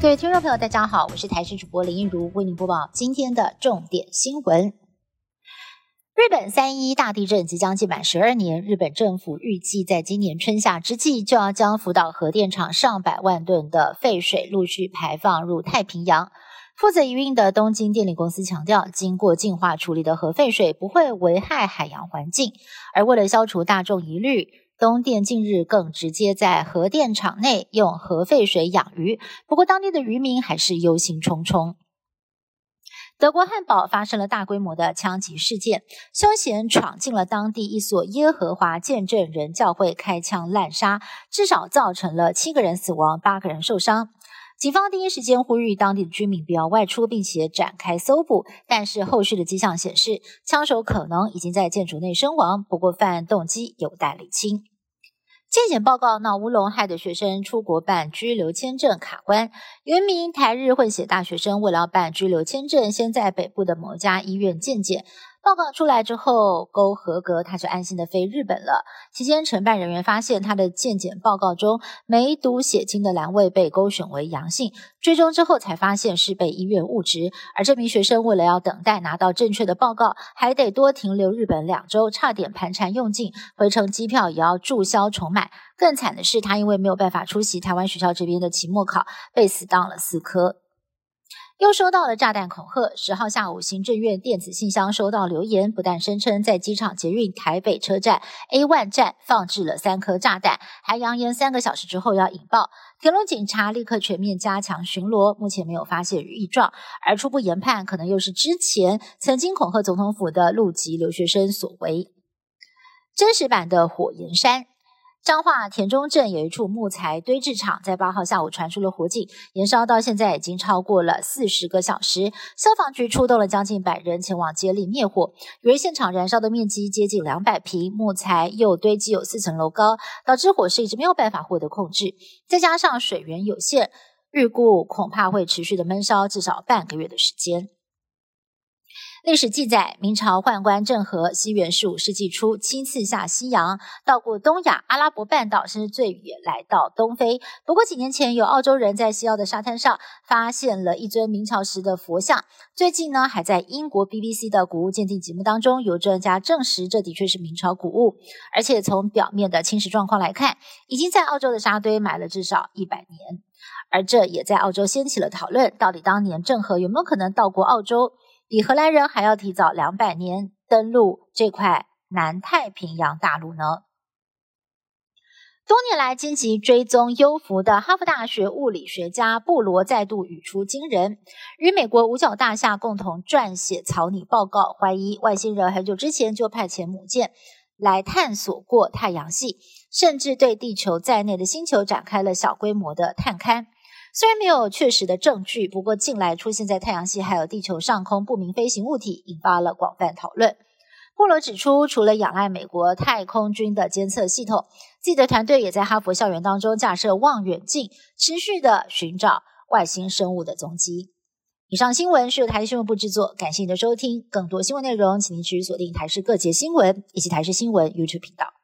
各位听众朋友，大家好，我是台视主播林一如，为您播报今天的重点新闻。日本三一大地震即将届满十二年，日本政府预计在今年春夏之际就要将福岛核电厂上百万吨的废水陆续排放入太平洋。负责营运的东京电力公司强调，经过净化处理的核废水不会危害海洋环境。而为了消除大众疑虑，东电近日更直接在核电厂内用核废水养鱼。不过，当地的渔民还是忧心忡忡。德国汉堡发生了大规模的枪击事件，凶嫌闯进了当地一所耶和华见证人教会，开枪滥杀，至少造成了七个人死亡，八个人受伤。警方第一时间呼吁当地的居民不要外出，并且展开搜捕。但是后续的迹象显示，枪手可能已经在建筑内身亡，不过犯案动机有待厘清。健检报告闹乌龙，害得学生出国办居留签证卡关。有一名台日混血大学生，为了办居留签证，先在北部的某家医院健检。报告出来之后勾合格，他就安心的飞日本了。期间，承办人员发现他的健检报告中梅毒血清的栏位被勾选为阳性，追踪之后才发现是被医院误植。而这名学生为了要等待拿到正确的报告，还得多停留日本两周，差点盘缠用尽，回程机票也要注销重买。更惨的是，他因为没有办法出席台湾学校这边的期末考，被死当了四科。又收到了炸弹恐吓。十号下午，行政院电子信箱收到留言，不但声称在机场捷运台北车站 A One 站放置了三颗炸弹，还扬言三个小时之后要引爆。铁路警察立刻全面加强巡逻，目前没有发现异状，而初步研判可能又是之前曾经恐吓总统府的陆籍留学生所为。真实版的火焰山。彰化田中镇有一处木材堆置场，在八号下午传出了火警，燃烧到现在已经超过了四十个小时。消防局出动了将近百人前往接力灭火。由于现场燃烧的面积接近两百平，木材又堆积有四层楼高，导致火势一直没有办法获得控制。再加上水源有限，预估恐怕会持续的闷烧至少半个月的时间。历史记载，明朝宦官郑和，西元十五世纪初亲自下西洋，到过东亚、阿拉伯半岛，甚至最远来到东非。不过几年前，有澳洲人在西澳的沙滩上发现了一尊明朝时的佛像。最近呢，还在英国 BBC 的古物鉴定节目当中，有专家证实这的确是明朝古物，而且从表面的侵蚀状况来看，已经在澳洲的沙堆埋了至少一百年。而这也在澳洲掀起了讨论：到底当年郑和有没有可能到过澳洲？比荷兰人还要提早两百年登陆这块南太平洋大陆呢。多年来积极追踪幽浮的哈佛大学物理学家布罗再度语出惊人，与美国五角大厦共同撰写草拟报告，怀疑外星人很久之前就派遣母舰来探索过太阳系，甚至对地球在内的星球展开了小规模的探勘。虽然没有确实的证据，不过近来出现在太阳系还有地球上空不明飞行物体，引发了广泛讨论。布罗指出，除了仰赖美国太空军的监测系统，自己的团队也在哈佛校园当中架设望远镜，持续的寻找外星生物的踪迹。以上新闻是由台视新闻部制作，感谢您的收听。更多新闻内容，请您持续锁定台视各节新闻以及台视新闻 YouTube 频道。